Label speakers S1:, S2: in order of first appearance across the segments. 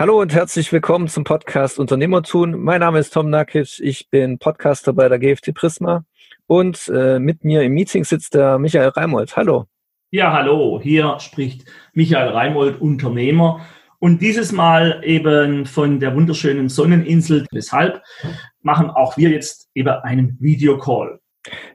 S1: Hallo und herzlich willkommen zum Podcast Unternehmertun. Mein Name ist Tom Nakic, ich bin Podcaster bei der GFT Prisma und äh, mit mir im Meeting sitzt der Michael Reimold. Hallo.
S2: Ja, hallo, hier spricht Michael Reimold, Unternehmer und dieses Mal eben von der wunderschönen Sonneninsel. Deshalb machen auch wir jetzt eben einen Videocall.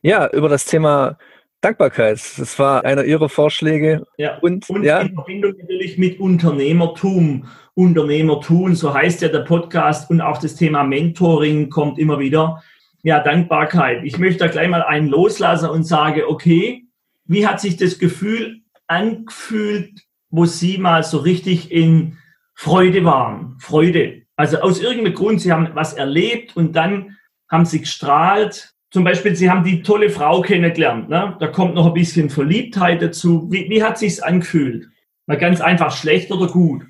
S1: Ja, über das Thema Dankbarkeit. Das war einer Ihrer Vorschläge.
S2: Ja, und, und ja. in Verbindung natürlich mit Unternehmertum. Unternehmertum, so heißt ja der Podcast und auch das Thema Mentoring kommt immer wieder. Ja, Dankbarkeit. Ich möchte da gleich mal einen loslassen und sage, okay, wie hat sich das Gefühl angefühlt, wo Sie mal so richtig in Freude waren? Freude. Also aus irgendeinem Grund, Sie haben was erlebt und dann haben Sie gestrahlt, zum Beispiel, Sie haben die tolle Frau kennengelernt. Ne? Da kommt noch ein bisschen Verliebtheit dazu. Wie, wie hat sich's angefühlt? Mal ganz einfach, schlecht oder gut?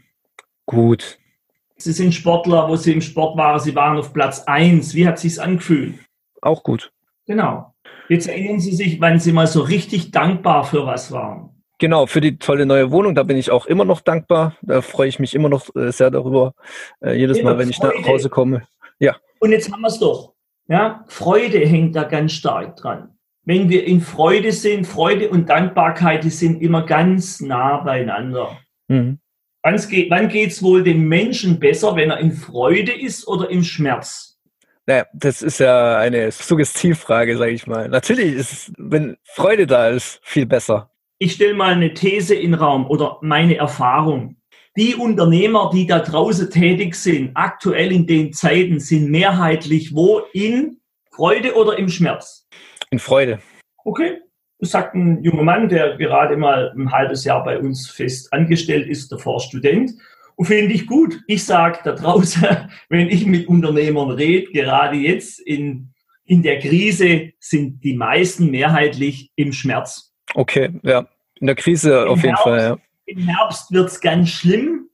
S1: Gut.
S2: Sie sind Sportler, wo Sie im Sport waren. Sie waren auf Platz eins. Wie hat sich's angefühlt?
S1: Auch gut.
S2: Genau. Jetzt erinnern Sie sich, wann Sie mal so richtig dankbar für was waren.
S1: Genau, für die tolle neue Wohnung, da bin ich auch immer noch dankbar. Da freue ich mich immer noch äh, sehr darüber, äh, jedes Mal, wenn ich nach Hause komme.
S2: Ja. Und jetzt haben wir es doch. Ja, Freude hängt da ganz stark dran. Wenn wir in Freude sind, Freude und Dankbarkeit, die sind immer ganz nah beieinander. Mhm. Wann geht es wohl dem Menschen besser, wenn er in Freude ist oder im Schmerz?
S1: Naja, das ist ja eine Suggestivfrage, sage ich mal. Natürlich ist es, wenn Freude da ist, viel besser.
S2: Ich stelle mal eine These in den Raum oder meine Erfahrung die Unternehmer, die da draußen tätig sind, aktuell in den Zeiten, sind mehrheitlich wo in Freude oder im Schmerz?
S1: In Freude.
S2: Okay. Sagt ein junger Mann, der gerade mal ein halbes Jahr bei uns fest angestellt ist, der Vorstudent. Und finde ich gut. Ich sage da draußen, wenn ich mit Unternehmern rede, gerade jetzt in, in der Krise sind die meisten mehrheitlich im Schmerz.
S1: Okay, ja. In der Krise Im auf jeden Herbst, Fall, ja.
S2: Im Herbst wird es ganz schlimm,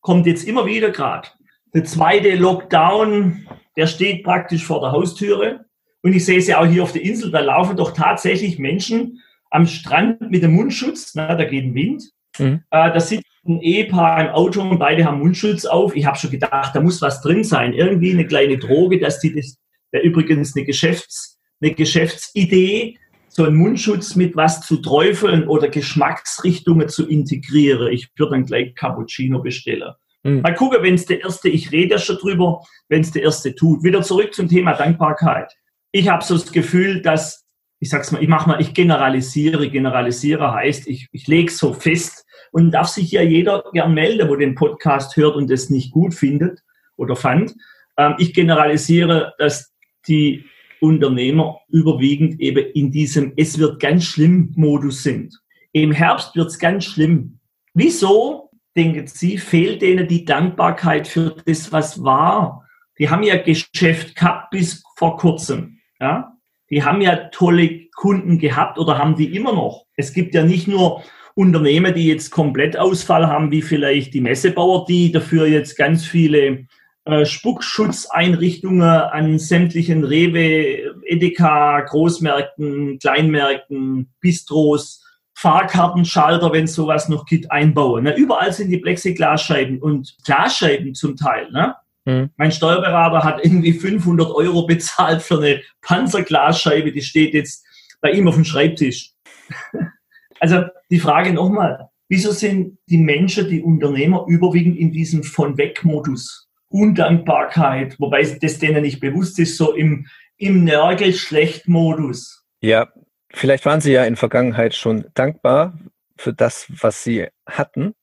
S2: kommt jetzt immer wieder gerade. Der zweite Lockdown, der steht praktisch vor der Haustüre. Und ich sehe es ja auch hier auf der Insel, da laufen doch tatsächlich Menschen am Strand mit dem Mundschutz, na, da geht ein Wind. Mhm. Äh, da sitzt ein Ehepaar im Auto und beide haben Mundschutz auf. Ich habe schon gedacht, da muss was drin sein. Irgendwie eine kleine Droge, dass die das, wäre übrigens eine, Geschäfts, eine Geschäftsidee, so einen Mundschutz mit was zu träufeln oder Geschmacksrichtungen zu integrieren. Ich würde dann gleich Cappuccino bestellen. Mhm. Mal gucken, wenn es der Erste, ich rede ja schon drüber, wenn es der Erste tut. Wieder zurück zum Thema Dankbarkeit. Ich habe so das Gefühl, dass, ich sag's mal, ich mache mal, ich generalisiere. Generalisiere heißt, ich, ich lege so fest und darf sich ja jeder gern melden, wo den Podcast hört und es nicht gut findet oder fand. Ähm, ich generalisiere, dass die Unternehmer überwiegend eben in diesem Es wird ganz schlimm Modus sind. Im Herbst wird es ganz schlimm. Wieso, denken Sie, fehlt denen die Dankbarkeit für das, was war? Die haben ja Geschäft gehabt bis vor kurzem. Ja? Die haben ja tolle Kunden gehabt oder haben die immer noch. Es gibt ja nicht nur Unternehmen, die jetzt komplett Ausfall haben, wie vielleicht die Messebauer, die dafür jetzt ganz viele äh, Spuckschutzeinrichtungen an sämtlichen Rewe, Edeka, Großmärkten, Kleinmärkten, Bistros, Fahrkartenschalter, wenn es sowas noch gibt, einbauen. Ne? Überall sind die Plexiglasscheiben und Glasscheiben zum Teil. Ne? Mhm. Mein Steuerberater hat irgendwie 500 Euro bezahlt für eine Panzerglasscheibe, die steht jetzt bei ihm auf dem Schreibtisch. also die Frage nochmal, wieso sind die Menschen, die Unternehmer überwiegend in diesem von weg Modus? Undankbarkeit, wobei das denen nicht bewusst ist, so im, im Nörgel-Schlecht-Modus.
S1: Ja, vielleicht waren sie ja in Vergangenheit schon dankbar für das, was sie hatten,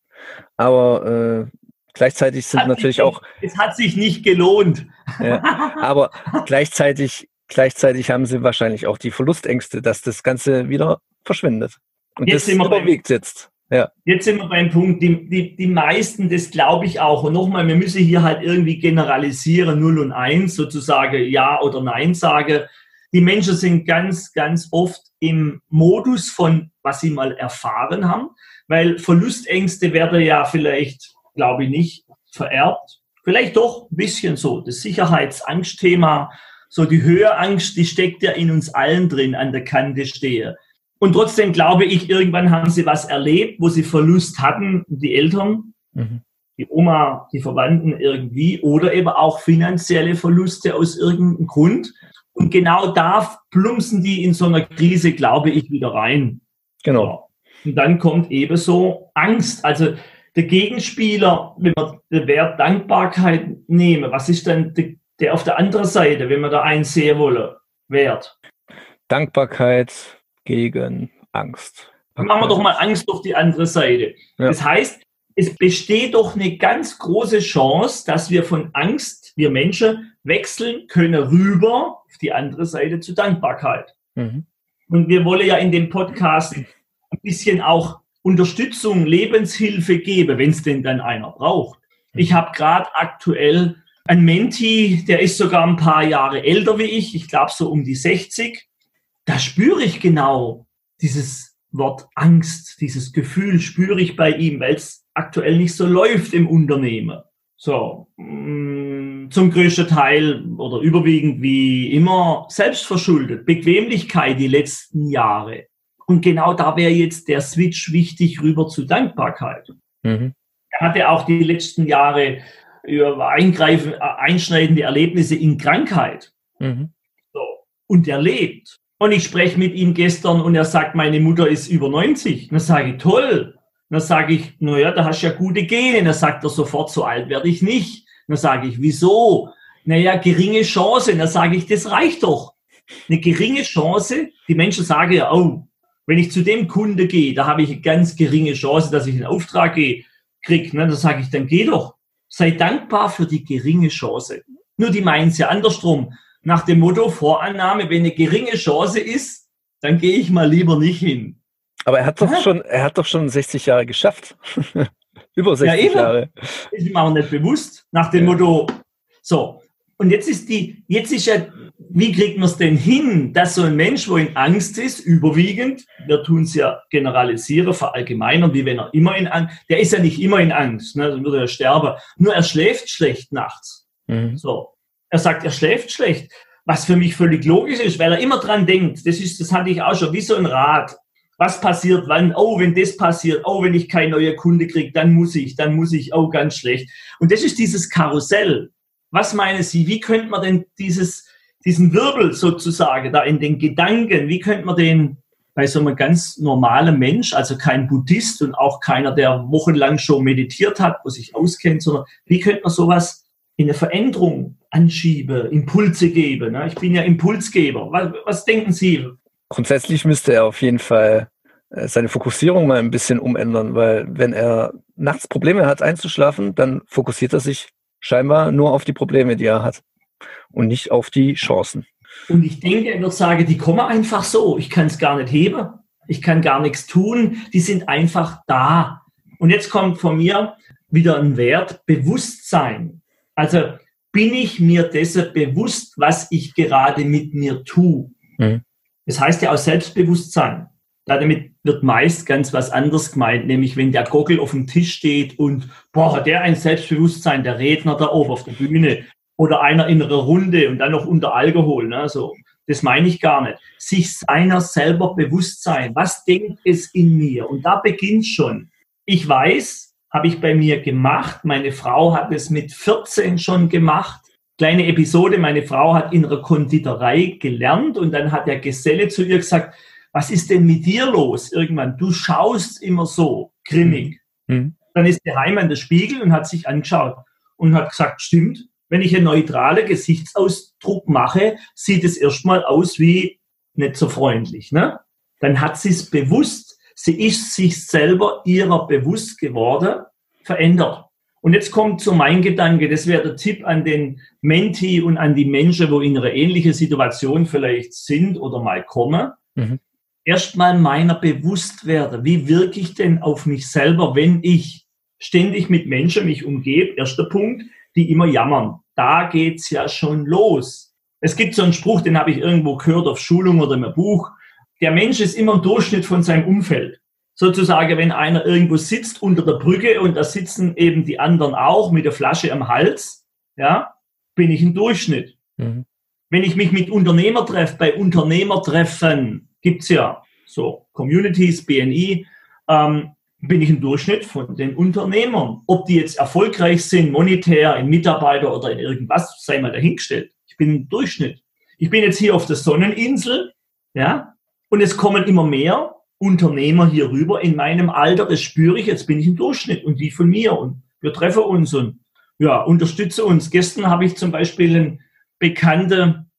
S1: aber äh, gleichzeitig sind hat natürlich auch.
S2: Es hat sich nicht gelohnt.
S1: Ja, aber gleichzeitig, gleichzeitig haben sie wahrscheinlich auch die Verlustängste, dass das Ganze wieder verschwindet. Und Jetzt das überwiegt jetzt.
S2: Ja. Jetzt sind wir beim Punkt, die, die, die meisten, das glaube ich auch. Und nochmal, wir müssen hier halt irgendwie generalisieren, 0 und 1, sozusagen Ja oder Nein sage. Die Menschen sind ganz, ganz oft im Modus von, was sie mal erfahren haben, weil Verlustängste werden ja vielleicht, glaube ich nicht, vererbt. Vielleicht doch ein bisschen so. Das Sicherheitsangstthema, so die Höheangst, die steckt ja in uns allen drin, an der Kante stehe. Und trotzdem glaube ich, irgendwann haben sie was erlebt, wo sie Verlust hatten, die Eltern. Mhm. die Oma, die Verwandten irgendwie oder eben auch finanzielle Verluste aus irgendeinem Grund. Und genau da plumpsen die in so einer Krise, glaube ich, wieder rein. Genau. Und dann kommt ebenso Angst. Also der Gegenspieler, wenn wir den Wert Dankbarkeit nehmen, was ist dann der, auf der anderen Seite, wenn wir da einen sehen wollen, Wert?
S1: Dankbarkeit gegen Angst.
S2: Dann machen wir doch mal Angst auf die andere Seite. Ja. Das heißt, es besteht doch eine ganz große Chance, dass wir von Angst, wir Menschen, wechseln können rüber auf die andere Seite zu Dankbarkeit. Mhm. Und wir wollen ja in dem Podcast ein bisschen auch Unterstützung, Lebenshilfe geben, wenn es denn dann einer braucht. Mhm. Ich habe gerade aktuell einen Menti, der ist sogar ein paar Jahre älter wie ich, ich glaube so um die 60. Da spüre ich genau dieses Wort Angst, dieses Gefühl spüre ich bei ihm, weil es aktuell nicht so läuft im Unternehmen. So, mm, zum größten Teil oder überwiegend wie immer selbstverschuldet. Bequemlichkeit die letzten Jahre. Und genau da wäre jetzt der Switch wichtig rüber zu Dankbarkeit. Mhm. Er hatte auch die letzten Jahre über eingreifen, äh, einschneidende Erlebnisse in Krankheit. Mhm. So. Und er lebt. Und ich spreche mit ihm gestern und er sagt, meine Mutter ist über 90. Dann sage ich, toll. Dann sage ich, naja, da hast du ja gute Gene. Dann sagt er sofort, so alt werde ich nicht. Dann sage ich, wieso? Naja, geringe Chance. Dann sage ich, das reicht doch. Eine geringe Chance. Die Menschen sagen ja, oh, wenn ich zu dem Kunde gehe, da habe ich eine ganz geringe Chance, dass ich einen Auftrag kriege. Ne? Dann sage ich, dann geh doch. Sei dankbar für die geringe Chance. Nur die meinen es ja andersrum. Nach dem Motto Vorannahme, wenn eine geringe Chance ist, dann gehe ich mal lieber nicht hin.
S1: Aber er hat doch schon, er hat doch schon 60 Jahre geschafft. Über 60 ja, eben. Jahre.
S2: Ist ihm auch nicht bewusst. Nach dem ja. Motto, so. Und jetzt ist die, jetzt ist ja, wie kriegt man es denn hin, dass so ein Mensch, wo in Angst ist, überwiegend, wir tun es ja generalisieren, verallgemeinern, wie wenn er immer in Angst, der ist ja nicht immer in Angst, ne, dann würde er sterben. Nur er schläft schlecht nachts. Mhm. So. Er sagt, er schläft schlecht. Was für mich völlig logisch ist, weil er immer dran denkt. Das ist, das hatte ich auch schon, wie so ein Rad was passiert wann, oh, wenn das passiert, oh, wenn ich kein neuer Kunde kriege, dann muss ich, dann muss ich, oh, ganz schlecht. Und das ist dieses Karussell. Was meinen Sie, wie könnte man denn dieses, diesen Wirbel sozusagen da in den Gedanken, wie könnte man den bei so einem ganz normalen Mensch, also kein Buddhist und auch keiner, der wochenlang schon meditiert hat, wo sich auskennt, sondern wie könnte man sowas in eine Veränderung anschieben, Impulse geben? Ne? Ich bin ja Impulsgeber. Was, was denken Sie?
S1: Grundsätzlich müsste er auf jeden Fall äh, seine Fokussierung mal ein bisschen umändern, weil wenn er nachts Probleme hat einzuschlafen, dann fokussiert er sich scheinbar nur auf die Probleme, die er hat und nicht auf die Chancen.
S2: Und ich denke, er wird sagen, die kommen einfach so. Ich kann es gar nicht heben. Ich kann gar nichts tun. Die sind einfach da. Und jetzt kommt von mir wieder ein Wert, Bewusstsein. Also bin ich mir dessen bewusst, was ich gerade mit mir tue. Mhm. Das heißt ja auch Selbstbewusstsein. Damit wird meist ganz was anderes gemeint, nämlich wenn der Gockel auf dem Tisch steht und, boah, hat der ein Selbstbewusstsein, der Redner da oben auf der Bühne oder einer in einer Runde und dann noch unter Alkohol. Ne? So, das meine ich gar nicht. Sich seiner selber bewusst sein. Was denkt es in mir? Und da beginnt schon. Ich weiß, habe ich bei mir gemacht. Meine Frau hat es mit 14 schon gemacht kleine Episode. Meine Frau hat in einer Konditorei gelernt und dann hat der Geselle zu ihr gesagt, was ist denn mit dir los? Irgendwann, du schaust immer so grimmig. Mhm. Dann ist sie heim an der Spiegel und hat sich angeschaut und hat gesagt, stimmt, wenn ich einen neutralen Gesichtsausdruck mache, sieht es erstmal aus wie nicht so freundlich. Ne? Dann hat sie es bewusst, sie ist sich selber ihrer bewusst geworden, verändert. Und jetzt kommt so mein Gedanke, das wäre der Tipp an den Menti und an die Menschen, wo in einer ähnlichen Situation vielleicht sind oder mal kommen. Mhm. Erstmal meiner bewusst werden. Wie wirke ich denn auf mich selber, wenn ich ständig mit Menschen mich umgebe? Erster Punkt, die immer jammern. Da geht's ja schon los. Es gibt so einen Spruch, den habe ich irgendwo gehört auf Schulung oder im Buch. Der Mensch ist immer ein Durchschnitt von seinem Umfeld sozusagen, wenn einer irgendwo sitzt unter der Brücke und da sitzen eben die anderen auch mit der Flasche am Hals, ja, bin ich im Durchschnitt. Mhm. Wenn ich mich mit Unternehmer treffe, bei Unternehmertreffen gibt's ja so Communities, BNI, ähm, bin ich im Durchschnitt von den Unternehmern. Ob die jetzt erfolgreich sind, monetär, in Mitarbeiter oder in irgendwas, sei mal dahingestellt. Ich bin im Durchschnitt. Ich bin jetzt hier auf der Sonneninsel, ja, und es kommen immer mehr Unternehmer hier rüber in meinem Alter. Das spüre ich. Jetzt bin ich im Durchschnitt und die von mir und wir treffen uns und ja, unterstütze uns. Gestern habe ich zum Beispiel einen bekannten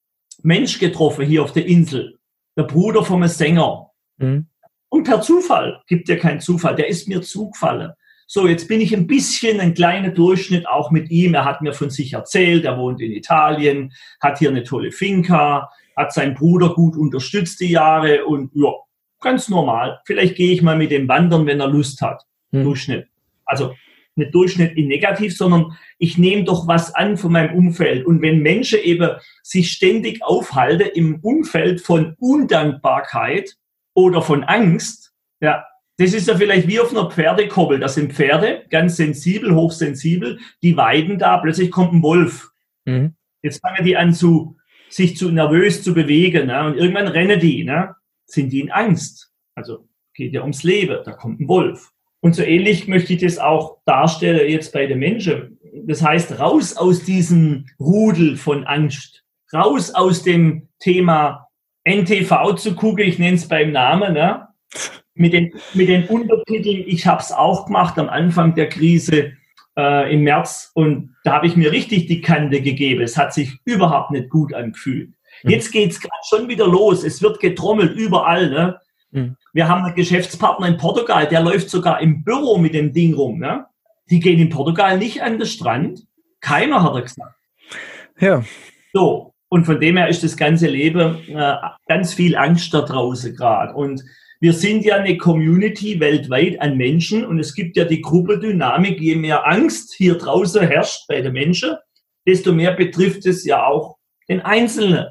S2: Mensch getroffen hier auf der Insel. Der Bruder vom Sänger. Mhm. Und per Zufall, gibt ja keinen Zufall, der ist mir zugefallen. So, jetzt bin ich ein bisschen ein kleiner Durchschnitt auch mit ihm. Er hat mir von sich erzählt, er wohnt in Italien, hat hier eine tolle Finca, hat seinen Bruder gut unterstützt die Jahre und ja, ganz normal. Vielleicht gehe ich mal mit dem wandern, wenn er Lust hat. Hm. Durchschnitt. Also nicht Durchschnitt in negativ, sondern ich nehme doch was an von meinem Umfeld. Und wenn Menschen eben sich ständig aufhalten im Umfeld von Undankbarkeit, oder von Angst, ja, das ist ja vielleicht wie auf einer Pferdekoppel. Das sind Pferde, ganz sensibel, hochsensibel, die weiden da, plötzlich kommt ein Wolf. Mhm. Jetzt fangen die an, zu, sich zu nervös zu bewegen. Ne? Und irgendwann rennen die, ne? sind die in Angst. Also geht ja ums Leben, da kommt ein Wolf. Und so ähnlich möchte ich das auch darstellen jetzt bei den Menschen. Das heißt, raus aus diesem Rudel von Angst, raus aus dem Thema NTV zu gucken, ich nenne es beim Namen, ne? mit, den, mit den Untertiteln, ich habe es auch gemacht am Anfang der Krise äh, im März und da habe ich mir richtig die Kante gegeben. Es hat sich überhaupt nicht gut angefühlt. Mhm. Jetzt geht es gerade schon wieder los. Es wird getrommelt überall. Ne? Mhm. Wir haben einen Geschäftspartner in Portugal, der läuft sogar im Büro mit dem Ding rum. Ne? Die gehen in Portugal nicht an den Strand. Keiner hat er gesagt.
S1: Ja.
S2: So, und von dem her ist das ganze Leben äh, ganz viel Angst da draußen gerade. Und wir sind ja eine Community weltweit an Menschen und es gibt ja die Gruppendynamik. Je mehr Angst hier draußen herrscht bei den Menschen, desto mehr betrifft es ja auch den Einzelnen.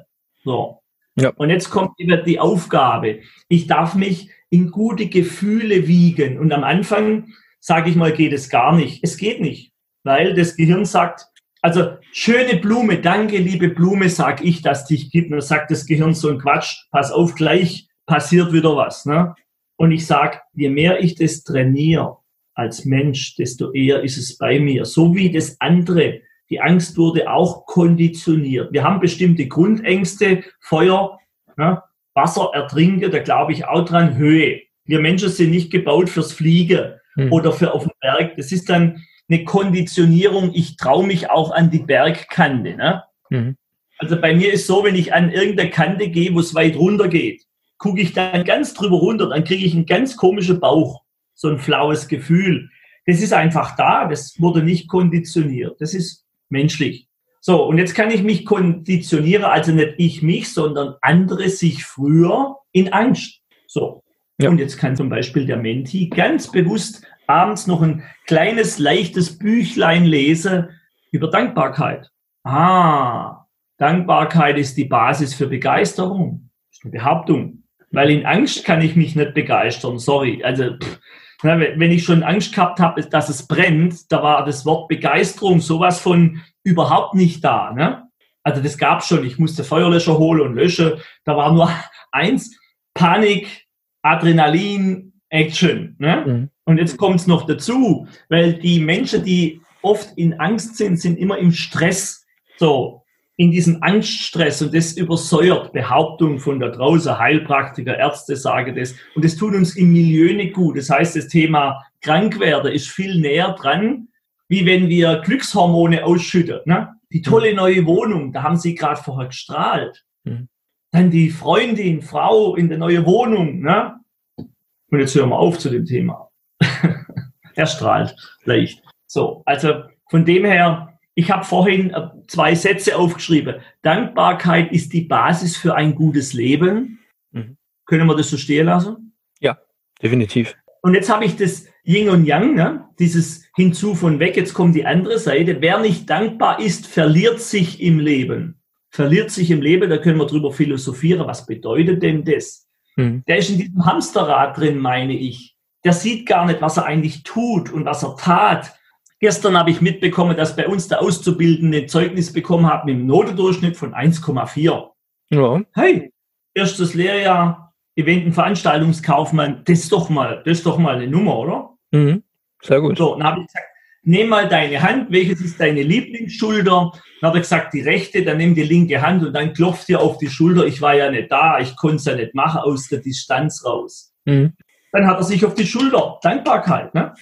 S2: So. Ja. Und jetzt kommt wieder die Aufgabe. Ich darf mich in gute Gefühle wiegen. Und am Anfang, sage ich mal, geht es gar nicht. Es geht nicht, weil das Gehirn sagt, also schöne Blume, danke liebe Blume, sag ich, dass dich gibt. Und dann sagt das Gehirn so ein Quatsch, pass auf, gleich passiert wieder was. Ne? Und ich sag, je mehr ich das trainiere als Mensch, desto eher ist es bei mir. So wie das andere. Die Angst wurde auch konditioniert. Wir haben bestimmte Grundängste, Feuer, ne? Wasser ertrinken, da glaube ich auch dran, Höhe. Wir Menschen sind nicht gebaut fürs Fliegen hm. oder für auf dem Berg. Das ist dann eine Konditionierung, ich traue mich auch an die Bergkante. Ne? Mhm. Also bei mir ist so, wenn ich an irgendeine Kante gehe, wo es weit runter geht, gucke ich dann ganz drüber runter, dann kriege ich einen ganz komischen Bauch, so ein flaues Gefühl. Das ist einfach da, das wurde nicht konditioniert, das ist menschlich. So, und jetzt kann ich mich konditionieren, also nicht ich mich, sondern andere sich früher in Angst. So. Ja. Und jetzt kann zum Beispiel der Menti ganz bewusst abends noch ein kleines, leichtes Büchlein lese über Dankbarkeit. Ah, Dankbarkeit ist die Basis für Begeisterung. Das ist eine Behauptung. Weil in Angst kann ich mich nicht begeistern. Sorry. Also, pff, wenn ich schon Angst gehabt habe, dass es brennt, da war das Wort Begeisterung sowas von überhaupt nicht da. Ne? Also das gab schon. Ich musste Feuerlöscher holen und löschen. Da war nur eins: Panik, Adrenalin, Action. Ne? Mhm. Und jetzt kommt es noch dazu, weil die Menschen, die oft in Angst sind, sind immer im Stress. So, in diesem Angststress und das übersäuert Behauptungen von da draußen, Heilpraktiker, Ärzte sagen das und das tut uns im Milieu nicht gut. Das heißt, das Thema Krankwerden ist viel näher dran, wie wenn wir Glückshormone ausschütten. Ne? Die tolle neue Wohnung, da haben sie gerade vorher gestrahlt. Mhm. Dann die Freundin, Frau in der neuen Wohnung. Ne? Und jetzt hören wir auf zu dem Thema er strahlt leicht. So, also von dem her, ich habe vorhin äh, zwei Sätze aufgeschrieben. Dankbarkeit ist die Basis für ein gutes Leben. Mhm. Können wir das so stehen lassen?
S1: Ja, definitiv.
S2: Und jetzt habe ich das Yin und Yang, ne? dieses Hinzu von weg, jetzt kommt die andere Seite. Wer nicht dankbar ist, verliert sich im Leben. Verliert sich im Leben, da können wir drüber philosophieren. Was bedeutet denn das? Mhm. Der ist in diesem Hamsterrad drin, meine ich der sieht gar nicht, was er eigentlich tut und was er tat. Gestern habe ich mitbekommen, dass bei uns der Auszubildende ein Zeugnis bekommen hat mit einem Notendurchschnitt von 1,4. Ja. Hey, erstes Lehrjahr, Event- und Veranstaltungskaufmann, das ist doch mal, das ist doch mal eine Nummer, oder?
S1: Mhm. Sehr gut.
S2: So, dann habe ich gesagt, nimm mal deine Hand, welches ist deine Lieblingsschulter? Dann hat er gesagt, die rechte, dann nimm die linke Hand und dann klopft dir auf die Schulter. Ich war ja nicht da, ich konnte es ja nicht machen, aus der Distanz raus. Mhm. Dann hat er sich auf die Schulter, Dankbarkeit. Ne?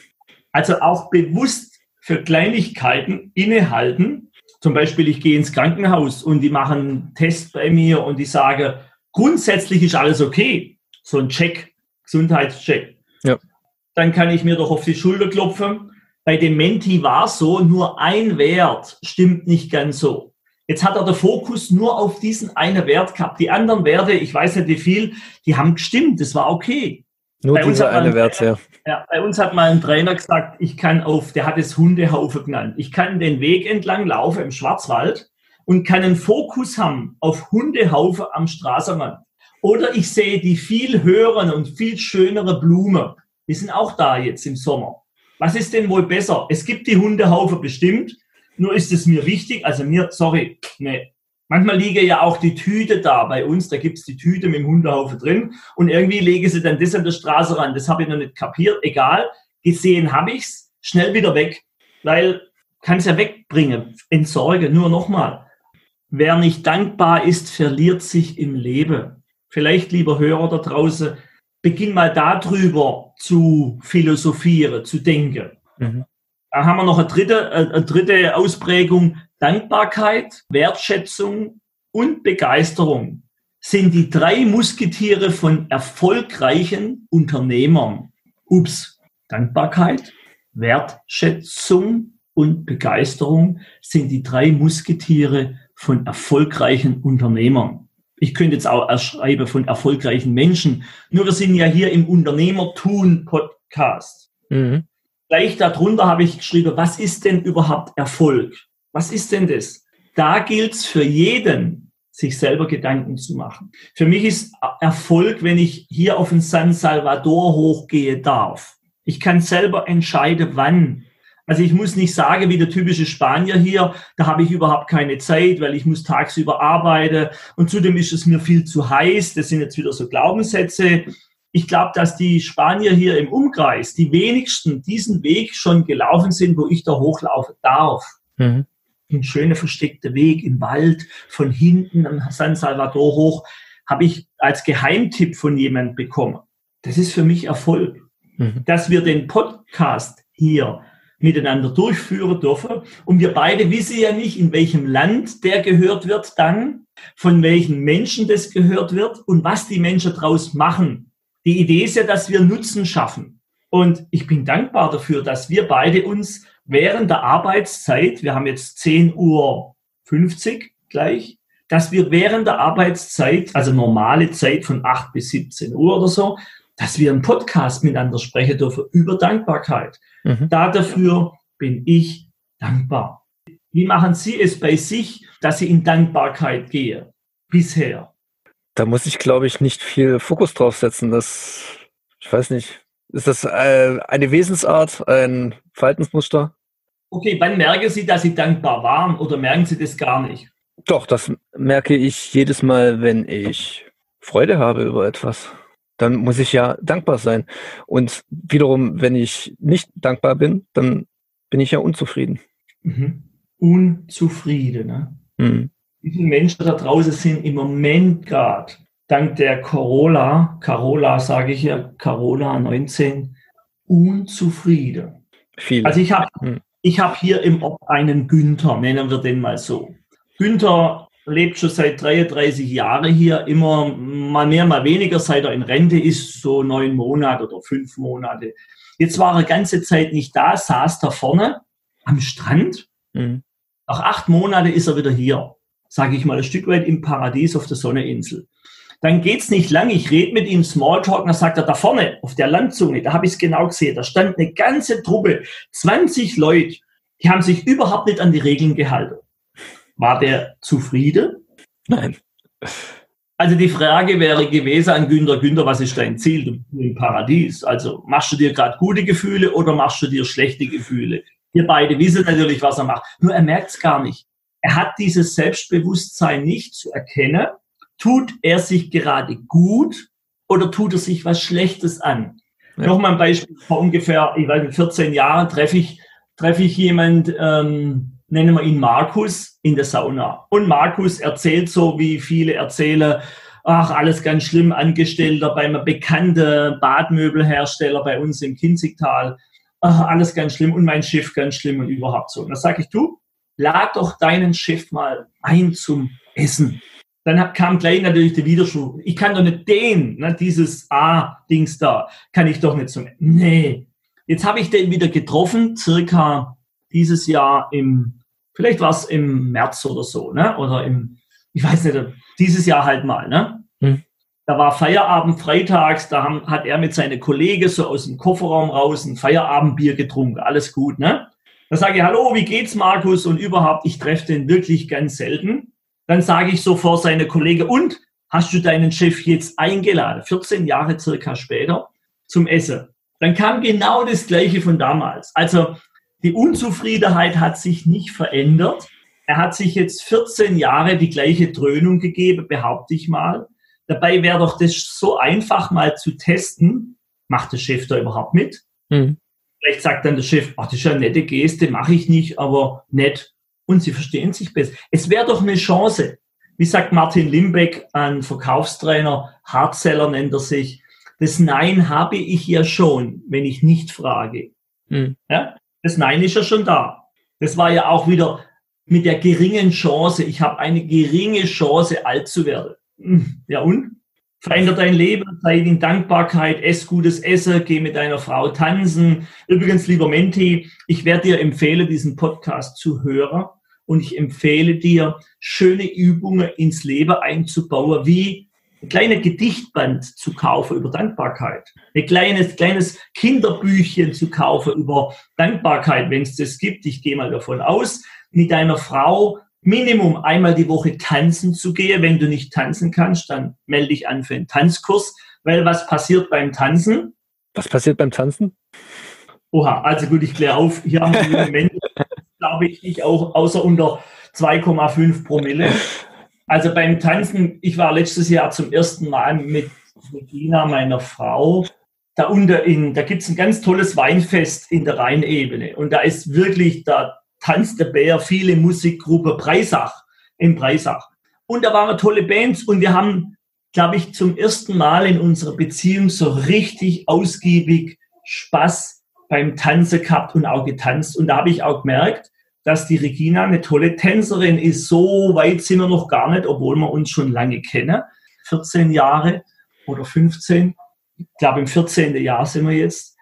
S2: Also auch bewusst für Kleinigkeiten innehalten. Zum Beispiel, ich gehe ins Krankenhaus und die machen einen Test bei mir und die sagen, grundsätzlich ist alles okay. So ein Check, Gesundheitscheck. Dann kann ich mir doch auf die Schulter klopfen bei dem Menti war so, nur ein Wert stimmt nicht ganz so. Jetzt hat er den Fokus nur auf diesen einen Wert gehabt. Die anderen Werte, ich weiß nicht wie viel, die haben gestimmt, das war okay.
S1: Nur bei dieser eine Wert, ja.
S2: ja. Bei uns hat mal ein Trainer gesagt, ich kann auf, der hat es Hundehaufe genannt, ich kann den Weg entlang laufen im Schwarzwald und kann einen Fokus haben auf Hundehaufe am Straßenrand. Oder ich sehe die viel höheren und viel schönere Blumen. Die sind auch da jetzt im Sommer. Was ist denn wohl besser? Es gibt die Hundehaufe bestimmt, nur ist es mir wichtig, also mir, sorry, nee. Manchmal liege ja auch die Tüte da bei uns, da gibt es die Tüte mit dem Hundehaufe drin und irgendwie lege sie dann das an der Straße ran. Das habe ich noch nicht kapiert, egal. Gesehen habe ich's, schnell wieder weg, weil kann es ja wegbringen, entsorge. Nur nochmal, wer nicht dankbar ist, verliert sich im Leben. Vielleicht, lieber Hörer da draußen, beginn mal darüber zu philosophieren, zu denken. Mhm. Da haben wir noch eine dritte, eine dritte Ausprägung. Dankbarkeit, Wertschätzung und Begeisterung sind die drei Musketiere von erfolgreichen Unternehmern. Ups, Dankbarkeit, Wertschätzung und Begeisterung sind die drei Musketiere von erfolgreichen Unternehmern ich könnte jetzt auch schreiben von erfolgreichen Menschen. Nur wir sind ja hier im Unternehmertun-Podcast. Mhm. Gleich darunter habe ich geschrieben, was ist denn überhaupt Erfolg? Was ist denn das? Da gilt es für jeden, sich selber Gedanken zu machen. Für mich ist Erfolg, wenn ich hier auf den San Salvador hochgehe darf. Ich kann selber entscheiden, wann. Also ich muss nicht sagen, wie der typische Spanier hier, da habe ich überhaupt keine Zeit, weil ich muss tagsüber arbeiten und zudem ist es mir viel zu heiß. Das sind jetzt wieder so Glaubenssätze. Ich glaube, dass die Spanier hier im Umkreis, die wenigsten diesen Weg schon gelaufen sind, wo ich da hochlaufen darf. Mhm. Ein schöner versteckter Weg im Wald, von hinten am San Salvador hoch, habe ich als Geheimtipp von jemandem bekommen. Das ist für mich Erfolg. Mhm. Dass wir den Podcast hier miteinander durchführen dürfen. Und wir beide wissen ja nicht, in welchem Land der gehört wird dann, von welchen Menschen das gehört wird und was die Menschen daraus machen. Die Idee ist ja, dass wir Nutzen schaffen. Und ich bin dankbar dafür, dass wir beide uns während der Arbeitszeit, wir haben jetzt 10 Uhr 50 gleich, dass wir während der Arbeitszeit, also normale Zeit von 8 bis 17 Uhr oder so, dass wir einen Podcast miteinander sprechen dürfen über Dankbarkeit. Mhm. Da dafür bin ich dankbar. Wie machen Sie es bei sich, dass Sie in Dankbarkeit gehen? Bisher.
S1: Da muss ich, glaube ich, nicht viel Fokus drauf setzen. Das, ich weiß nicht. Ist das äh, eine Wesensart, ein Verhaltensmuster?
S2: Okay, wann merken Sie, dass Sie dankbar waren oder merken Sie das gar nicht?
S1: Doch, das merke ich jedes Mal, wenn ich Freude habe über etwas dann muss ich ja dankbar sein. Und wiederum, wenn ich nicht dankbar bin, dann bin ich ja unzufrieden.
S2: Mhm. Unzufrieden. Ne? Mhm. Wie viele Menschen da draußen sind im Moment gerade dank der Corolla, Carola sage ich ja, Carola 19, unzufrieden. Viele. Also ich habe mhm. ich hab hier im Ort einen Günther, nennen wir den mal so. Günther lebt schon seit 33 Jahren hier, immer mal mehr, mal weniger, seit er in Rente ist, so neun Monate oder fünf Monate. Jetzt war er ganze Zeit nicht da, saß da vorne am Strand. Mhm. Nach acht Monaten ist er wieder hier, sage ich mal, ein Stück weit im Paradies auf der Sonneinsel. Dann geht's nicht lang, ich rede mit ihm Smalltalk, und dann sagt er, da vorne auf der Landzunge, da habe ich es genau gesehen, da stand eine ganze Truppe, 20 Leute, die haben sich überhaupt nicht an die Regeln gehalten. War der zufrieden?
S1: Nein.
S2: Also die Frage wäre gewesen an Günter, Günter, was ist dein Ziel im Paradies? Also machst du dir gerade gute Gefühle oder machst du dir schlechte Gefühle? Wir beide wissen natürlich, was er macht. Nur er merkt es gar nicht. Er hat dieses Selbstbewusstsein nicht zu erkennen. Tut er sich gerade gut oder tut er sich was Schlechtes an? Ja. Nochmal ein Beispiel, vor ungefähr, ich weiß nicht, 14 Jahren treffe ich, treffe ich jemand, ähm, nennen wir ihn Markus, in der Sauna. Und Markus erzählt so, wie viele erzählen, ach, alles ganz schlimm, Angestellter bei einem bekannten Badmöbelhersteller bei uns im Kinzigtal, ach, alles ganz schlimm und mein Schiff ganz schlimm und überhaupt so. Und da sage ich, du, lad doch deinen Chef mal ein zum Essen. Dann kam gleich natürlich der Widerspruch. Ich kann doch nicht den, ne, dieses A-Dings da, kann ich doch nicht zum. Nee. Jetzt habe ich den wieder getroffen, circa dieses Jahr im, vielleicht war es im März oder so, ne? Oder im, ich weiß nicht, dieses Jahr halt mal, ne? Hm. Da war Feierabend freitags, da haben, hat er mit seinen Kollegen so aus dem Kofferraum raus ein Feierabendbier getrunken. Alles gut, ne? Da sage ich, hallo, wie geht's, Markus? Und überhaupt, ich treffe den wirklich ganz selten. Dann sage ich so vor seine Kollegen, und hast du deinen Chef jetzt eingeladen, 14 Jahre circa später, zum Essen? Dann kam genau das Gleiche von damals. Also die Unzufriedenheit hat sich nicht verändert. Er hat sich jetzt 14 Jahre die gleiche Dröhnung gegeben, behaupte ich mal. Dabei wäre doch das so einfach mal zu testen. Macht der Chef da überhaupt mit? Mhm. Vielleicht sagt dann der Chef, ach, das ist eine nette Geste, mache ich nicht, aber nett. Und sie verstehen sich besser. Es wäre doch eine Chance. Wie sagt Martin Limbeck, ein Verkaufstrainer, Hardseller nennt er sich. Das Nein habe ich ja schon, wenn ich nicht frage. Hm. Ja? Das Nein ist ja schon da. Das war ja auch wieder mit der geringen Chance. Ich habe eine geringe Chance, alt zu werden. Hm. Ja und? Veränder dein Leben, sei in Dankbarkeit, ess gutes Essen, geh mit deiner Frau tanzen. Übrigens, lieber Menti, ich werde dir empfehlen, diesen Podcast zu hören und ich empfehle dir, schöne Übungen ins Leben einzubauen, wie ein kleines Gedichtband zu kaufen über Dankbarkeit, ein kleines, kleines Kinderbüchchen zu kaufen über Dankbarkeit, wenn es das gibt. Ich gehe mal davon aus, mit deiner Frau Minimum einmal die Woche tanzen zu gehen. Wenn du nicht tanzen kannst, dann melde dich an für einen Tanzkurs. Weil was passiert beim Tanzen?
S1: Was passiert beim Tanzen?
S2: Oha, also gut, ich kläre auf. Hier haben wir Menschen, glaube ich, nicht auch außer unter 2,5 Promille. Also beim Tanzen, ich war letztes Jahr zum ersten Mal mit Regina, meiner Frau, da unter in, da gibt es ein ganz tolles Weinfest in der Rheinebene. Und da ist wirklich, da Tanz der Bär, viele Musikgruppe Breisach, in Breisach. Und da waren tolle Bands und wir haben, glaube ich, zum ersten Mal in unserer Beziehung so richtig ausgiebig Spaß beim Tanzen gehabt und auch getanzt. Und da habe ich auch gemerkt, dass die Regina eine tolle Tänzerin ist. So weit sind wir noch gar nicht, obwohl wir uns schon lange kennen. 14 Jahre oder 15. Ich glaube, im 14. Jahr sind wir jetzt.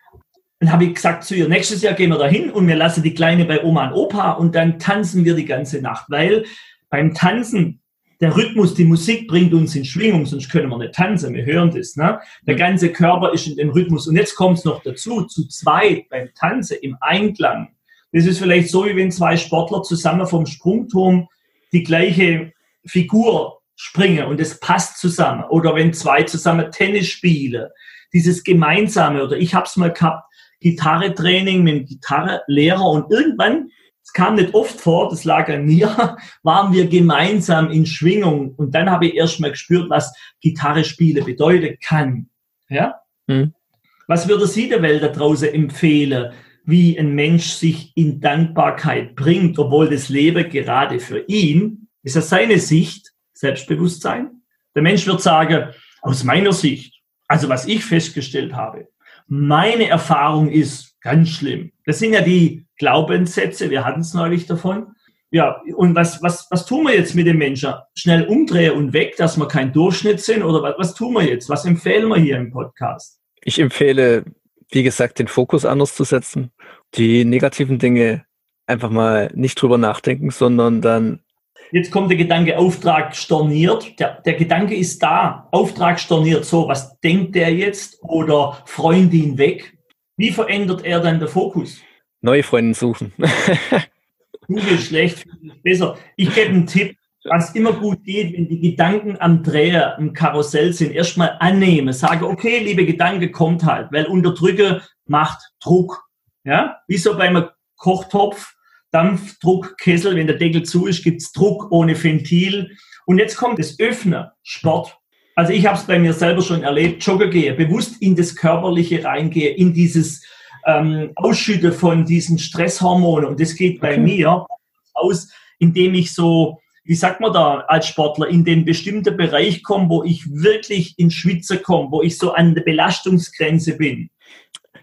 S2: Dann habe ich gesagt zu ihr, nächstes Jahr gehen wir dahin und wir lassen die Kleine bei Oma und Opa und dann tanzen wir die ganze Nacht, weil beim Tanzen der Rhythmus, die Musik bringt uns in Schwingung, sonst können wir nicht tanzen, wir hören das. Ne? Der ganze Körper ist in dem Rhythmus. Und jetzt kommt es noch dazu, zu zweit beim Tanzen im Einklang. Das ist vielleicht so, wie wenn zwei Sportler zusammen vom Sprungturm die gleiche Figur springen und es passt zusammen. Oder wenn zwei zusammen Tennis spielen. Dieses Gemeinsame. Oder ich habe es mal gehabt, Gitarretraining mit dem Gitarrelehrer und irgendwann, es kam nicht oft vor, das lag an mir, waren wir gemeinsam in Schwingung und dann habe ich erst mal gespürt, was Gitarre spielen bedeuten kann. Ja? Mhm. Was würde Sie der Welt da draußen empfehlen, wie ein Mensch sich in Dankbarkeit bringt, obwohl das Leben gerade für ihn, ist das seine Sicht, Selbstbewusstsein? Der Mensch wird sagen, aus meiner Sicht, also was ich festgestellt habe, meine Erfahrung ist ganz schlimm. Das sind ja die Glaubenssätze, wir hatten es neulich davon. Ja, und was, was, was tun wir jetzt mit dem Menschen? Schnell umdrehen und weg, dass wir kein Durchschnitt sind? Oder was, was tun wir jetzt? Was empfehlen wir hier im Podcast?
S1: Ich empfehle, wie gesagt, den Fokus anders zu setzen. Die negativen Dinge einfach mal nicht drüber nachdenken, sondern dann
S2: Jetzt kommt der Gedanke Auftrag storniert. Der, der Gedanke ist da. Auftrag storniert. So, was denkt der jetzt? Oder Freundin weg? Wie verändert er dann den Fokus?
S1: Neue Freundin suchen.
S2: Google schlecht, besser. Ich gebe einen Tipp, was immer gut geht, wenn die Gedanken am Dreher, im Karussell sind, erstmal annehmen, sage, okay, liebe Gedanke, kommt halt, weil Unterdrücke macht Druck. Ja, wie so beim Kochtopf, Dampfdruckkessel, wenn der Deckel zu ist, gibt es Druck ohne Ventil. Und jetzt kommt das Öffnen, Sport. Also ich habe es bei mir selber schon erlebt, joggen gehe, bewusst in das Körperliche reingehe, in dieses ähm, Ausschütte von diesen Stresshormonen. Und das geht bei okay. mir aus, indem ich so, wie sagt man da als Sportler, in den bestimmten Bereich komme, wo ich wirklich in Schwitze komme, wo ich so an der Belastungsgrenze bin.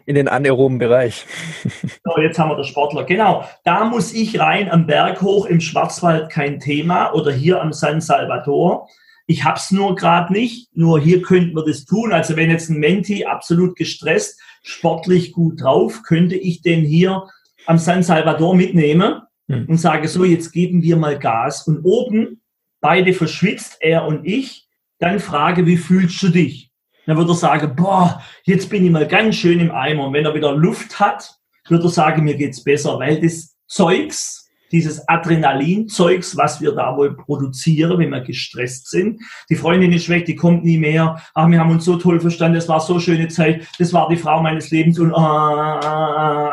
S1: In den anaeroben Bereich.
S2: So, jetzt haben wir den Sportler. Genau, da muss ich rein am Berg hoch im Schwarzwald kein Thema oder hier am San Salvador. Ich habe es nur gerade nicht, nur hier könnten wir das tun. Also wenn jetzt ein Menti absolut gestresst, sportlich gut drauf, könnte ich den hier am San Salvador mitnehmen hm. und sage so, jetzt geben wir mal Gas. Und oben, beide verschwitzt, er und ich, dann frage, wie fühlst du dich? Dann wird er sagen, boah, jetzt bin ich mal ganz schön im Eimer. Und wenn er wieder Luft hat, wird er sagen, mir geht's besser, weil das Zeugs, dieses Adrenalinzeugs, was wir da wohl produzieren, wenn wir gestresst sind. Die Freundin ist weg, die kommt nie mehr. Ach, wir haben uns so toll verstanden, es war so schöne Zeit, das war die Frau meines Lebens und äh,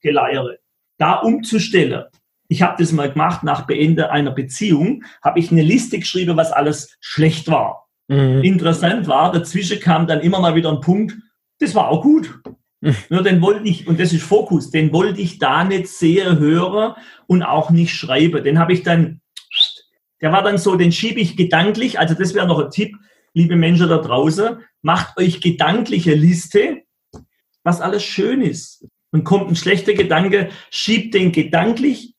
S2: Geleiere. Da umzustellen. Ich habe das mal gemacht nach Beende einer Beziehung, habe ich eine Liste geschrieben, was alles schlecht war. Mhm. Interessant war, dazwischen kam dann immer mal wieder ein Punkt, das war auch gut. Nur den wollte ich, und das ist Fokus, den wollte ich da nicht sehr hören und auch nicht schreiben. Den habe ich dann, der war dann so, den schiebe ich gedanklich, also das wäre noch ein Tipp, liebe Menschen da draußen, macht euch gedankliche Liste, was alles schön ist. Und kommt ein schlechter Gedanke, schiebt den gedanklich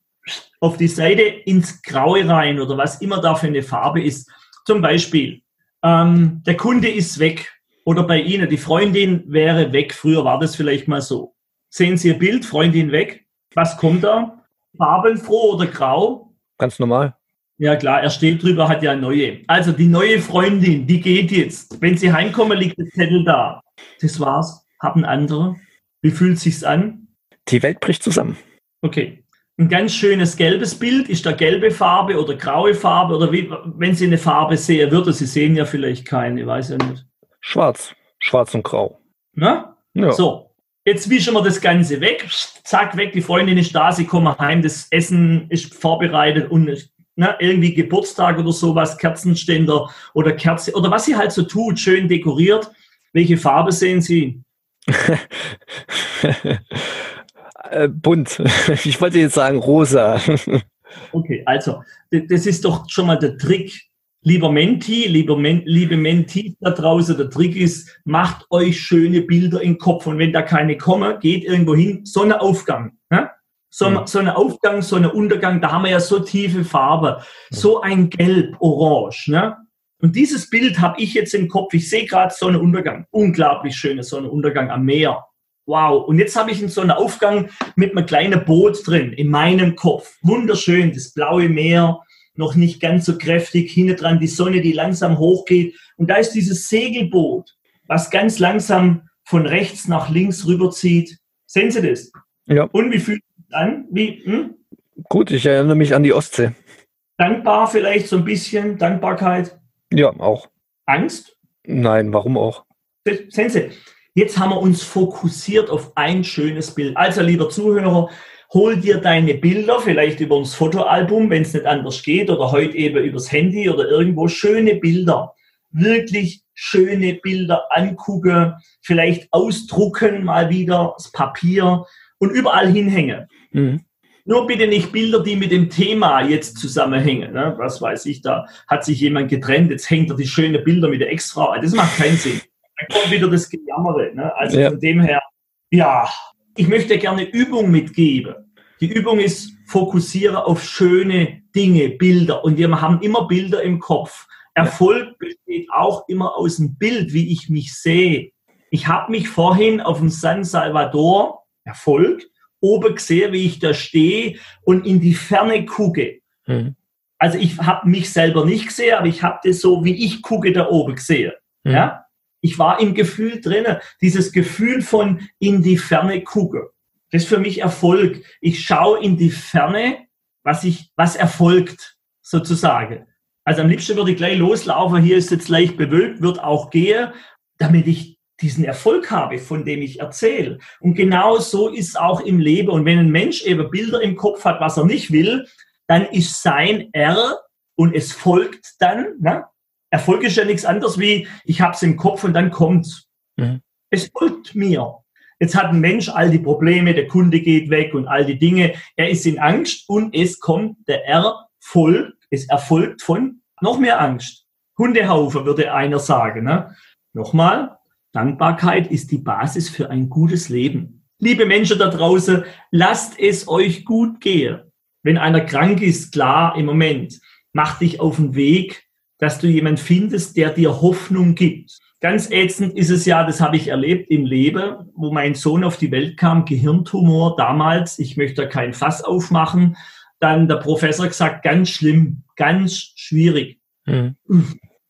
S2: auf die Seite ins Graue rein oder was immer da für eine Farbe ist. Zum Beispiel, ähm, der Kunde ist weg oder bei Ihnen, die Freundin wäre weg. Früher war das vielleicht mal so. Sehen Sie Ihr Bild, Freundin weg. Was kommt da? Farbenfroh oder grau?
S1: Ganz normal.
S2: Ja klar, er steht drüber, hat ja eine neue. Also die neue Freundin, die geht jetzt. Wenn sie heimkommen, liegt der Zettel da. Das war's. Haben andere. Wie fühlt sich's an?
S1: Die Welt bricht zusammen.
S2: Okay. Ein ganz schönes gelbes Bild. Ist da gelbe Farbe oder graue Farbe? Oder wie, wenn Sie eine Farbe sehen würde, Sie sehen ja vielleicht keine, ich weiß ja nicht.
S1: Schwarz. Schwarz und grau.
S2: Na? Ja. So. Jetzt wischen wir das Ganze weg. Zack, weg. Die Freundin ist da. Sie kommen heim. Das Essen ist vorbereitet und na, irgendwie Geburtstag oder sowas, Kerzenständer oder Kerze oder was sie halt so tut, schön dekoriert. Welche Farbe sehen Sie?
S1: äh, bunt. Ich wollte jetzt sagen rosa.
S2: okay, also das ist doch schon mal der Trick Lieber Menti, lieber Men, liebe Mentis da draußen, der Trick ist, macht euch schöne Bilder im Kopf. Und wenn da keine kommen, geht irgendwo hin, Sonnenaufgang. Ne? Sonne, mhm. Sonnenaufgang, Sonnenuntergang, da haben wir ja so tiefe Farbe, so ein Gelb, Orange. Ne? Und dieses Bild habe ich jetzt im Kopf. Ich sehe gerade Sonnenuntergang. Unglaublich schöner Sonnenuntergang am Meer. Wow. Und jetzt habe ich einen Sonnenaufgang mit einem kleinen Boot drin in meinem Kopf. Wunderschön, das blaue Meer, noch nicht ganz so kräftig, hinten dran die Sonne, die langsam hochgeht. Und da ist dieses Segelboot, was ganz langsam von rechts nach links rüberzieht. Sehen Sie das?
S1: Ja.
S2: Und wie fühlt es sich an? Wie, hm?
S1: Gut, ich erinnere mich an die Ostsee.
S2: Dankbar vielleicht so ein bisschen, Dankbarkeit?
S1: Ja, auch.
S2: Angst?
S1: Nein, warum auch?
S2: Sehen Sie, jetzt haben wir uns fokussiert auf ein schönes Bild. Also, lieber Zuhörer, hol dir deine Bilder, vielleicht über das Fotoalbum, wenn es nicht anders geht, oder heute eben übers Handy oder irgendwo, schöne Bilder. Wirklich schöne Bilder angucken, vielleicht ausdrucken mal wieder das Papier und überall hinhängen. Mhm. Nur bitte nicht Bilder, die mit dem Thema jetzt zusammenhängen. Ne? Was weiß ich, da hat sich jemand getrennt, jetzt hängt er die schönen Bilder mit der Ex-Frau. Das macht keinen Sinn. Dann kommt wieder das Gejammere. Ne? Also ja. von dem her, ja, ich möchte gerne Übung mitgeben. Die Übung ist, fokussiere auf schöne Dinge, Bilder. Und wir haben immer Bilder im Kopf. Erfolg besteht auch immer aus dem Bild, wie ich mich sehe. Ich habe mich vorhin auf dem San Salvador, Erfolg, oben gesehen, wie ich da stehe und in die Ferne gucke. Mhm. Also ich habe mich selber nicht gesehen, aber ich habe das so, wie ich gucke, da oben gesehen. Mhm. Ja? Ich war im Gefühl drinnen, dieses Gefühl von in die Ferne gucken. Das ist für mich Erfolg. Ich schaue in die Ferne, was ich, was erfolgt, sozusagen. Also am liebsten würde ich gleich loslaufen. Hier ist jetzt leicht bewölkt, wird auch gehen, damit ich diesen Erfolg habe, von dem ich erzähle. Und genau so ist auch im Leben. Und wenn ein Mensch eben Bilder im Kopf hat, was er nicht will, dann ist sein R und es folgt dann, ne? Erfolg ist ja nichts anderes wie, ich habe es im Kopf und dann kommt's. Mhm. Es folgt mir. Jetzt hat ein Mensch all die Probleme, der Kunde geht weg und all die Dinge. Er ist in Angst und es kommt der Erfolg. Es erfolgt von noch mehr Angst. Hundehaufe, würde einer sagen. Ne? Nochmal, Dankbarkeit ist die Basis für ein gutes Leben. Liebe Menschen da draußen, lasst es euch gut gehen. Wenn einer krank ist, klar, im Moment, mach dich auf den Weg, dass du jemand findest, der dir Hoffnung gibt. Ganz ätzend ist es ja, das habe ich erlebt im Leben, wo mein Sohn auf die Welt kam, Gehirntumor damals. Ich möchte kein Fass aufmachen. Dann der Professor gesagt, ganz schlimm, ganz schwierig. Mhm.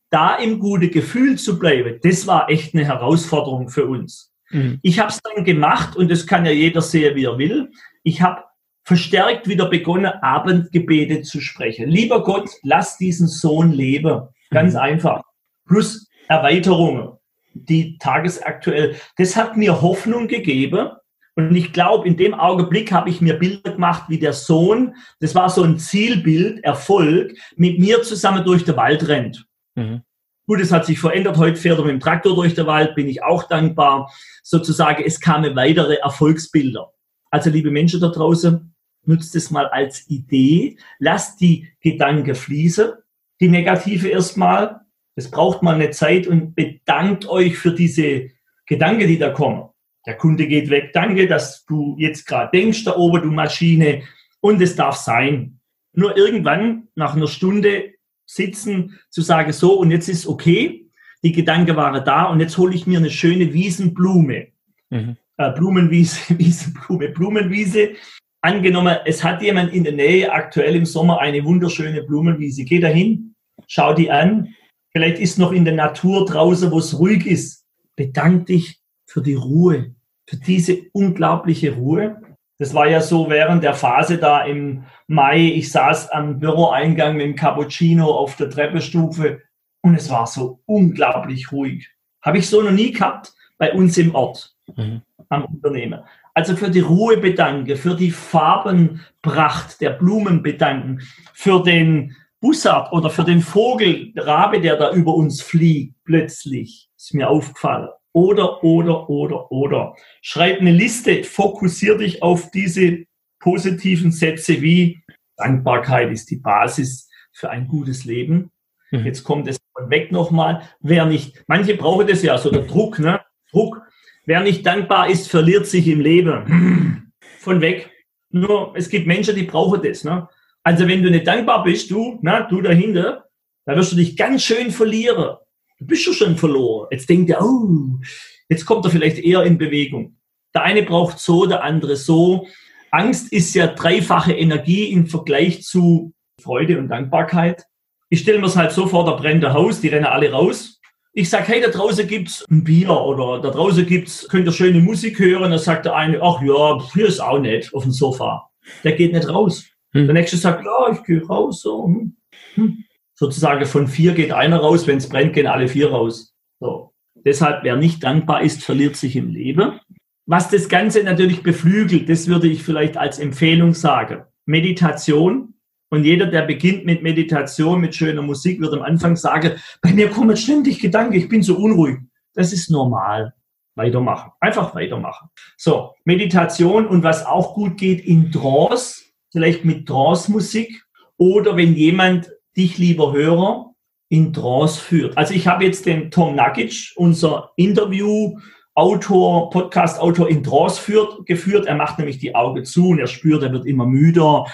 S2: Da im gute Gefühl zu bleiben, das war echt eine Herausforderung für uns. Mhm. Ich habe es dann gemacht und das kann ja jeder sehen, wie er will. Ich habe verstärkt wieder begonnen, Abendgebete zu sprechen. Lieber Gott, lass diesen Sohn leben. Ganz mhm. einfach. Plus Erweiterungen, die tagesaktuell. Das hat mir Hoffnung gegeben. Und ich glaube, in dem Augenblick habe ich mir Bilder gemacht, wie der Sohn, das war so ein Zielbild, Erfolg, mit mir zusammen durch den Wald rennt. Mhm. Gut, es hat sich verändert. Heute fährt er mit dem Traktor durch den Wald, bin ich auch dankbar. Sozusagen, es kamen weitere Erfolgsbilder. Also, liebe Menschen da draußen, nutzt es mal als Idee, lasst die Gedanken fließen, die negative erstmal. Es braucht mal eine Zeit und bedankt euch für diese Gedanken, die da kommen. Der Kunde geht weg, danke, dass du jetzt gerade denkst, da oben, du Maschine. Und es darf sein. Nur irgendwann, nach einer Stunde sitzen, zu sagen, so, und jetzt ist okay, die Gedanken waren da und jetzt hole ich mir eine schöne Wiesenblume. Mhm. Äh, Blumenwiese, Wiesenblume, Blumenwiese angenommen, es hat jemand in der Nähe aktuell im Sommer eine wunderschöne Blumenwiese. Geh dahin, schau die an. Vielleicht ist noch in der Natur draußen, wo es ruhig ist. Bedank dich für die Ruhe, für diese unglaubliche Ruhe. Das war ja so während der Phase da im Mai. Ich saß am Büroeingang mit dem Cappuccino auf der Treppestufe und es war so unglaublich ruhig. Habe ich so noch nie gehabt bei uns im Ort, mhm. am Unternehmen. Also für die Ruhe bedanke, für die Farbenpracht der Blumen bedanken, für den Bussard oder für den Vogel, Rabe, der da über uns fliegt, plötzlich, ist mir aufgefallen. Oder, oder, oder, oder. Schreib eine Liste, fokussier dich auf diese positiven Sätze wie Dankbarkeit ist die Basis für ein gutes Leben. Mhm. Jetzt kommt es weg nochmal. Wer nicht, manche brauchen das ja, so der Druck, ne? Druck. Wer nicht dankbar ist, verliert sich im Leben. Von weg. Nur, es gibt Menschen, die brauchen das. Ne? Also wenn du nicht dankbar bist, du, na, du dahinter, dann wirst du dich ganz schön verlieren. Du bist ja schon verloren. Jetzt denkt er, oh, jetzt kommt er vielleicht eher in Bewegung. Der eine braucht so, der andere so. Angst ist ja dreifache Energie im Vergleich zu Freude und Dankbarkeit. Ich stelle mir es halt so vor, da brennt der Haus, die rennen alle raus. Ich sage, hey, da draußen gibt's ein Bier oder da draußen gibt's, könnt ihr schöne Musik hören. Da sagt der eine, ach ja, hier ist auch nett auf dem Sofa. Der geht nicht raus. Hm. Der nächste sagt, ja, ich gehe raus. So. Hm. hm. Sozusagen von vier geht einer raus, wenn es brennt, gehen alle vier raus. So. Deshalb, wer nicht dankbar ist, verliert sich im Leben. Was das Ganze natürlich beflügelt, das würde ich vielleicht als Empfehlung sagen. Meditation, und jeder, der beginnt mit Meditation, mit schöner Musik, wird am Anfang sagen, bei mir kommen ständig Gedanken, ich bin so unruhig. Das ist normal. Weitermachen. Einfach weitermachen. So, Meditation und was auch gut geht in Trance, vielleicht mit Trance-Musik oder wenn jemand dich, lieber Hörer, in Trance führt. Also ich habe jetzt den Tom Nagic, unser Interview-Autor, Podcast-Autor in Trance führt, geführt. Er macht nämlich die Augen zu und er spürt, er wird immer müder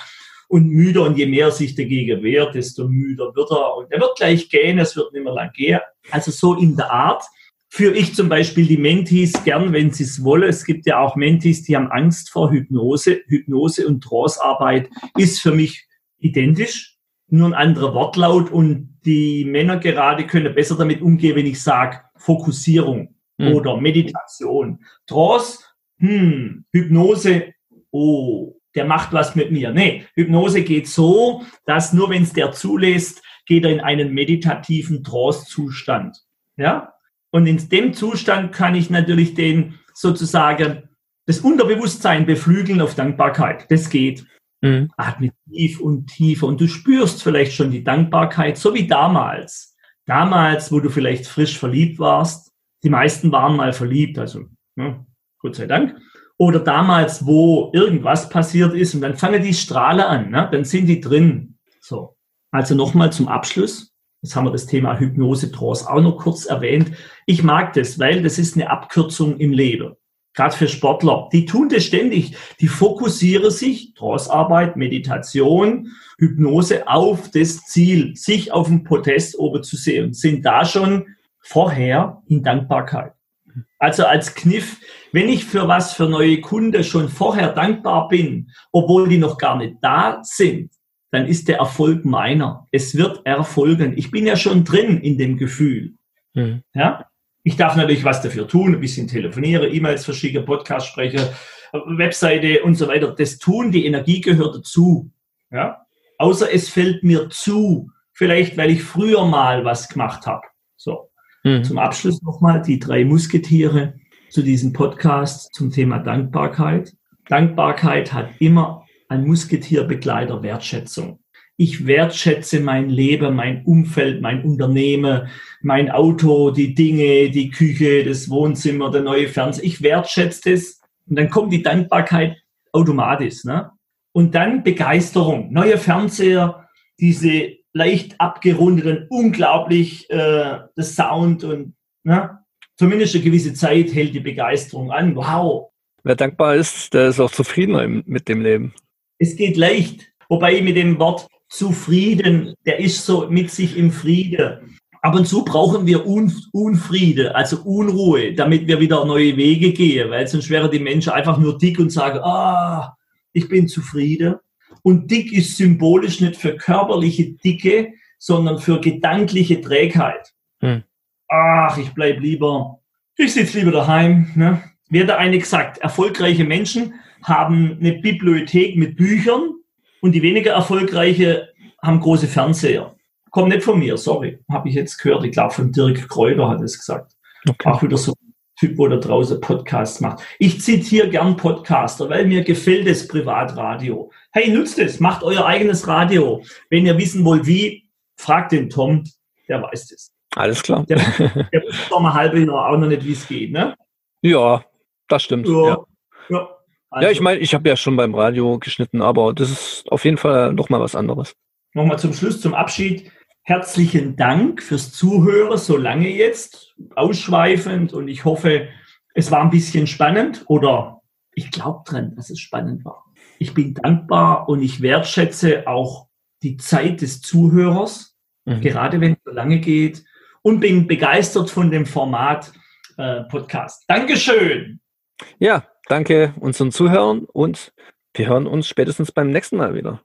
S2: und müder und je mehr sich dagegen wehrt, desto müder wird er und er wird gleich gehen, es wird nicht mehr lang gehen. Also so in der Art führe ich zum Beispiel die Mentis gern, wenn sie es wollen. Es gibt ja auch Mentis, die haben Angst vor Hypnose. Hypnose und Trancearbeit ist für mich identisch, nur ein anderer Wortlaut und die Männer gerade können besser damit umgehen, wenn ich sage Fokussierung mhm. oder Meditation. Trance, hm, Hypnose, oh, der macht was mit mir. Nee, Hypnose geht so, dass nur wenn es der zulässt, geht er in einen meditativen Trance-Zustand. Ja? Und in dem Zustand kann ich natürlich den sozusagen das Unterbewusstsein beflügeln auf Dankbarkeit. Das geht. Mhm. Atme tief und tiefer und du spürst vielleicht schon die Dankbarkeit, so wie damals. damals, wo du vielleicht frisch verliebt warst, die meisten waren mal verliebt, also ne, Gott sei Dank, oder damals, wo irgendwas passiert ist und dann fangen die Strahler an, ne? dann sind die drin. So, also nochmal zum Abschluss. Jetzt haben wir das Thema Hypnose Trance auch noch kurz erwähnt. Ich mag das, weil das ist eine Abkürzung im Leben. Gerade für Sportler. Die tun das ständig. Die fokussieren sich, Trance-Arbeit, Meditation, Hypnose auf das Ziel, sich auf dem Podest oben zu sehen. Sind da schon vorher in Dankbarkeit. Also als Kniff, wenn ich für was für neue Kunden schon vorher dankbar bin, obwohl die noch gar nicht da sind, dann ist der Erfolg meiner. Es wird erfolgen. Ich bin ja schon drin in dem Gefühl. Mhm. Ja? Ich darf natürlich was dafür tun, ein bisschen telefonieren, E-Mails verschicken, Podcast sprechen, Webseite und so weiter. Das tun, die Energie gehört dazu. Ja? Außer es fällt mir zu, vielleicht weil ich früher mal was gemacht habe. So. Mhm. Zum Abschluss nochmal die drei Musketiere zu diesem Podcast zum Thema Dankbarkeit. Dankbarkeit hat immer ein Musketierbegleiter Wertschätzung. Ich wertschätze mein Leben, mein Umfeld, mein Unternehmen, mein Auto, die Dinge, die Küche, das Wohnzimmer, der neue Fernseher. Ich wertschätze das. Und dann kommt die Dankbarkeit automatisch. Ne? Und dann Begeisterung. Neue Fernseher, diese leicht abgerundeten, unglaublich äh, das Sound und ne? Zumindest eine gewisse Zeit hält die Begeisterung an. Wow.
S1: Wer dankbar ist, der ist auch zufrieden mit dem Leben.
S2: Es geht leicht. Wobei mit dem Wort zufrieden, der ist so mit sich im Friede. Ab und zu brauchen wir Un Unfriede, also Unruhe, damit wir wieder neue Wege gehen, weil sonst wären die Menschen einfach nur dick und sagen, ah, ich bin zufrieden. Und dick ist symbolisch nicht für körperliche Dicke, sondern für gedankliche Trägheit. Hm. Ach, ich bleib lieber, ich sitze lieber daheim. Ne? Wie hat der eine gesagt, erfolgreiche Menschen haben eine Bibliothek mit Büchern und die weniger erfolgreiche haben große Fernseher. Kommt nicht von mir, sorry, habe ich jetzt gehört. Ich glaube, von Dirk Kräuter hat es gesagt. Okay. Auch wieder so Typ, wo da draußen Podcasts macht. Ich zitiere gern Podcaster, weil mir gefällt das Privatradio. Hey, nutzt es, macht euer eigenes Radio. Wenn ihr wissen wollt, wie, fragt den Tom, der weiß es.
S1: Alles klar.
S2: Der, der weiß noch mal halbe Jahr auch noch nicht, wie es geht, ne?
S1: Ja, das stimmt. Ja. ja. ja. Also, ja ich meine, ich habe ja schon beim Radio geschnitten, aber das ist auf jeden Fall noch mal was anderes.
S2: Nochmal zum Schluss, zum Abschied. Herzlichen Dank fürs Zuhören, so lange jetzt, ausschweifend und ich hoffe, es war ein bisschen spannend oder ich glaube dran, dass es spannend war. Ich bin dankbar und ich wertschätze auch die Zeit des Zuhörers, mhm. gerade wenn es so lange geht und bin begeistert von dem Format äh, Podcast. Dankeschön.
S1: Ja, danke unseren Zuhörern und wir hören uns spätestens beim nächsten Mal wieder.